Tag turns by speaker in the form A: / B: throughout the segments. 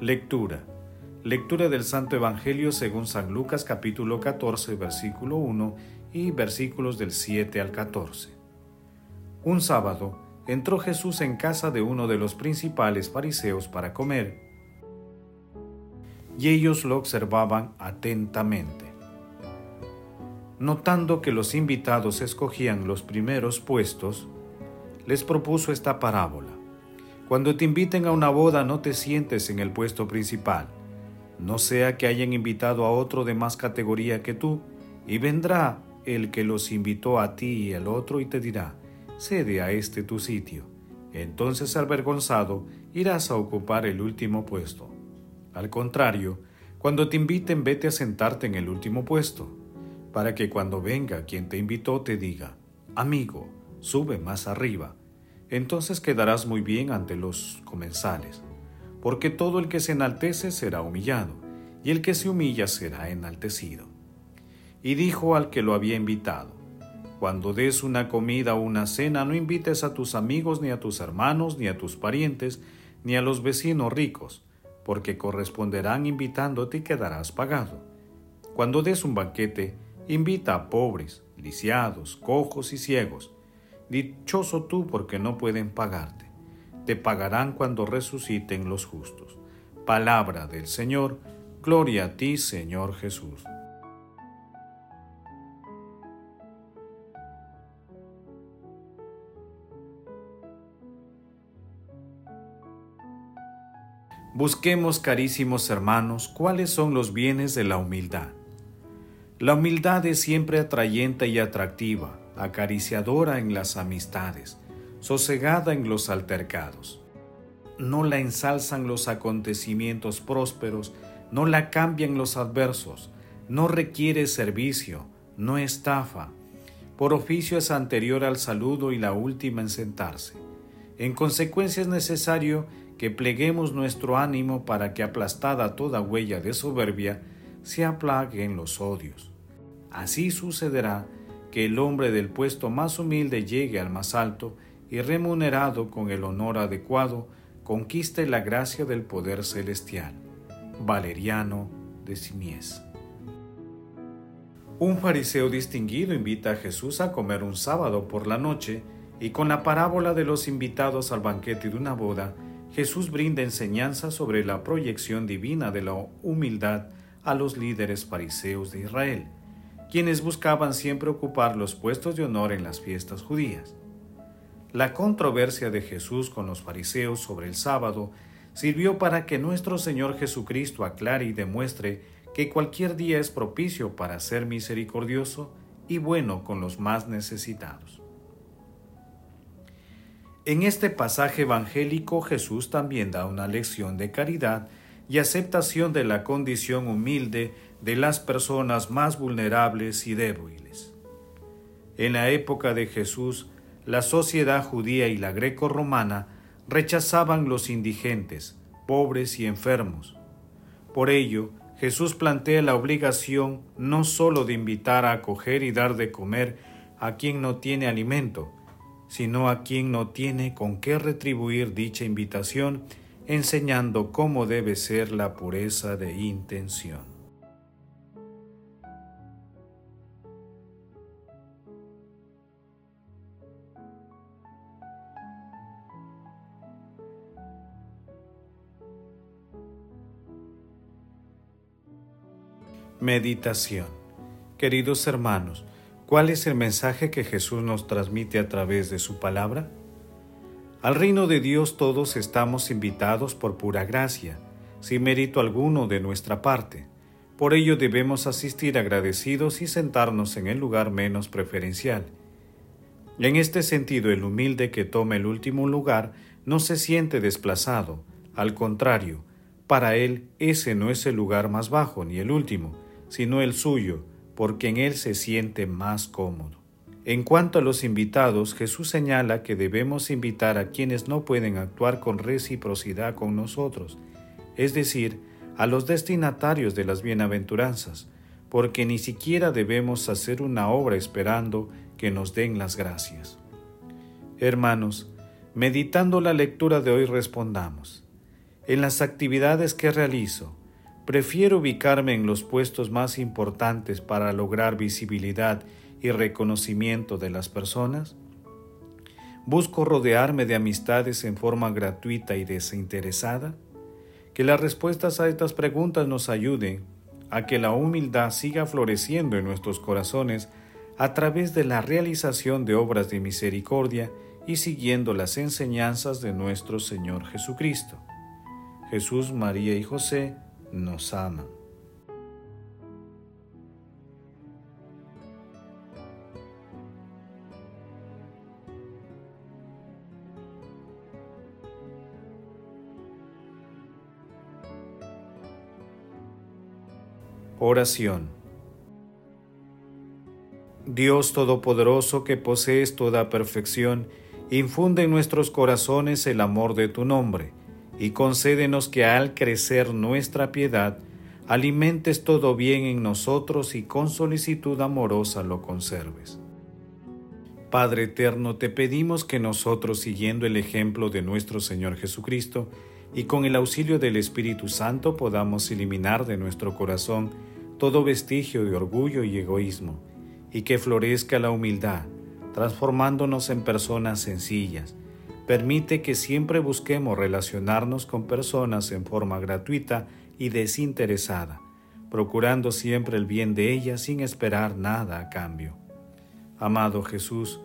A: Lectura. Lectura del Santo Evangelio según San Lucas capítulo 14 versículo 1 y versículos del 7 al 14. Un sábado entró Jesús en casa de uno de los principales fariseos para comer, y ellos lo observaban atentamente. Notando que los invitados escogían los primeros puestos, les propuso esta parábola. Cuando te inviten a una boda no te sientes en el puesto principal, no sea que hayan invitado a otro de más categoría que tú, y vendrá el que los invitó a ti y el otro y te dirá, cede a este tu sitio. Entonces avergonzado irás a ocupar el último puesto. Al contrario, cuando te inviten vete a sentarte en el último puesto, para que cuando venga quien te invitó te diga, amigo, sube más arriba entonces quedarás muy bien ante los comensales, porque todo el que se enaltece será humillado, y el que se humilla será enaltecido. Y dijo al que lo había invitado, Cuando des una comida o una cena, no invites a tus amigos, ni a tus hermanos, ni a tus parientes, ni a los vecinos ricos, porque corresponderán invitándote y quedarás pagado. Cuando des un banquete, invita a pobres, lisiados, cojos y ciegos, Dichoso tú porque no pueden pagarte. Te pagarán cuando resuciten los justos. Palabra del Señor. Gloria a ti, Señor Jesús. Busquemos, carísimos hermanos, cuáles son los bienes de la humildad. La humildad es siempre atrayente y atractiva acariciadora en las amistades, sosegada en los altercados. No la ensalzan los acontecimientos prósperos, no la cambian los adversos, no requiere servicio, no estafa. Por oficio es anterior al saludo y la última en sentarse. En consecuencia es necesario que pleguemos nuestro ánimo para que aplastada toda huella de soberbia, se aplaguen los odios. Así sucederá que el hombre del puesto más humilde llegue al más alto y remunerado con el honor adecuado, conquiste la gracia del poder celestial. Valeriano de Simiés. Un fariseo distinguido invita a Jesús a comer un sábado por la noche y con la parábola de los invitados al banquete de una boda, Jesús brinda enseñanza sobre la proyección divina de la humildad a los líderes fariseos de Israel quienes buscaban siempre ocupar los puestos de honor en las fiestas judías. La controversia de Jesús con los fariseos sobre el sábado sirvió para que nuestro Señor Jesucristo aclare y demuestre que cualquier día es propicio para ser misericordioso y bueno con los más necesitados. En este pasaje evangélico Jesús también da una lección de caridad y aceptación de la condición humilde de las personas más vulnerables y débiles. En la época de Jesús, la sociedad judía y la greco-romana rechazaban los indigentes, pobres y enfermos. Por ello, Jesús plantea la obligación no sólo de invitar a acoger y dar de comer a quien no tiene alimento, sino a quien no tiene con qué retribuir dicha invitación, enseñando cómo debe ser la pureza de intención. Meditación Queridos hermanos, ¿cuál es el mensaje que Jesús nos transmite a través de su palabra? Al reino de Dios todos estamos invitados por pura gracia, sin mérito alguno de nuestra parte, Por ello debemos asistir agradecidos y sentarnos en el lugar menos preferencial. En este sentido, el humilde que toma el último lugar no se siente desplazado, al contrario, para él ese no es el lugar más bajo ni el último, sino el suyo, porque en él se siente más cómodo. En cuanto a los invitados, Jesús señala que debemos invitar a quienes no pueden actuar con reciprocidad con nosotros, es decir, a los destinatarios de las bienaventuranzas, porque ni siquiera debemos hacer una obra esperando que nos den las gracias. Hermanos, meditando la lectura de hoy respondamos, en las actividades que realizo, prefiero ubicarme en los puestos más importantes para lograr visibilidad y reconocimiento de las personas? ¿Busco rodearme de amistades en forma gratuita y desinteresada? Que las respuestas a estas preguntas nos ayuden a que la humildad siga floreciendo en nuestros corazones a través de la realización de obras de misericordia y siguiendo las enseñanzas de nuestro Señor Jesucristo. Jesús, María y José nos aman. Oración Dios Todopoderoso que posees toda perfección, infunde en nuestros corazones el amor de tu nombre, y concédenos que al crecer nuestra piedad, alimentes todo bien en nosotros y con solicitud amorosa lo conserves. Padre eterno, te pedimos que nosotros, siguiendo el ejemplo de nuestro Señor Jesucristo, y con el auxilio del Espíritu Santo podamos eliminar de nuestro corazón todo vestigio de orgullo y egoísmo, y que florezca la humildad, transformándonos en personas sencillas. Permite que siempre busquemos relacionarnos con personas en forma gratuita y desinteresada, procurando siempre el bien de ellas sin esperar nada a cambio. Amado Jesús,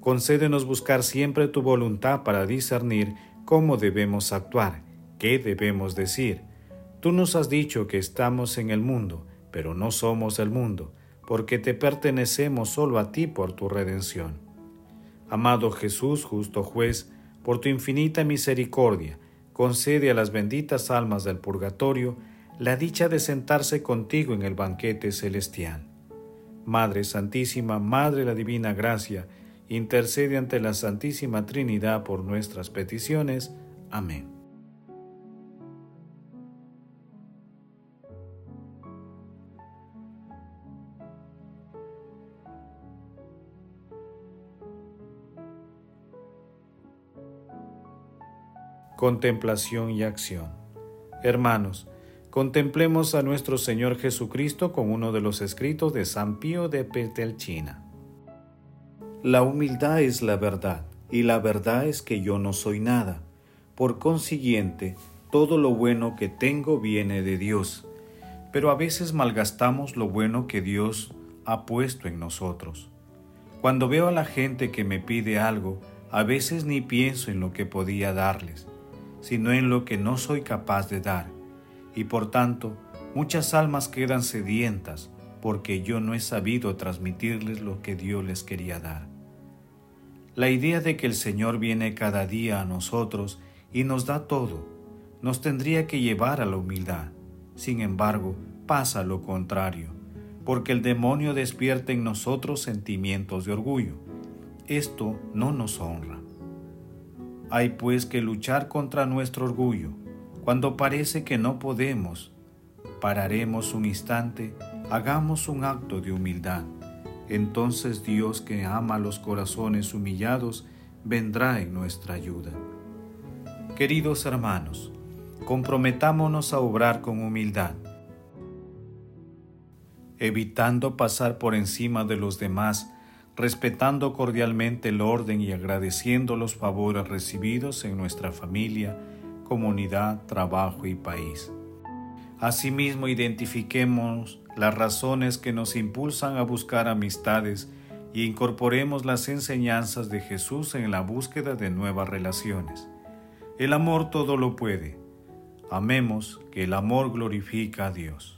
A: concédenos buscar siempre tu voluntad para discernir cómo debemos actuar, qué debemos decir. Tú nos has dicho que estamos en el mundo, pero no somos el mundo porque te pertenecemos solo a ti por tu redención. Amado Jesús, justo juez, por tu infinita misericordia, concede a las benditas almas del purgatorio la dicha de sentarse contigo en el banquete celestial. Madre Santísima, Madre de la Divina Gracia, intercede ante la Santísima Trinidad por nuestras peticiones. Amén. Contemplación y acción. Hermanos, contemplemos a nuestro Señor Jesucristo con uno de los escritos de San Pío de Petelchina. La humildad es la verdad, y la verdad es que yo no soy nada. Por consiguiente, todo lo bueno que tengo viene de Dios, pero a veces malgastamos lo bueno que Dios ha puesto en nosotros. Cuando veo a la gente que me pide algo, a veces ni pienso en lo que podía darles sino en lo que no soy capaz de dar, y por tanto muchas almas quedan sedientas porque yo no he sabido transmitirles lo que Dios les quería dar. La idea de que el Señor viene cada día a nosotros y nos da todo, nos tendría que llevar a la humildad. Sin embargo, pasa lo contrario, porque el demonio despierta en nosotros sentimientos de orgullo. Esto no nos honra. Hay pues que luchar contra nuestro orgullo. Cuando parece que no podemos, pararemos un instante, hagamos un acto de humildad. Entonces Dios que ama los corazones humillados, vendrá en nuestra ayuda. Queridos hermanos, comprometámonos a obrar con humildad, evitando pasar por encima de los demás, respetando cordialmente el orden y agradeciendo los favores recibidos en nuestra familia, comunidad, trabajo y país. Asimismo, identifiquemos las razones que nos impulsan a buscar amistades y incorporemos las enseñanzas de Jesús en la búsqueda de nuevas relaciones. El amor todo lo puede. Amemos que el amor glorifica a Dios.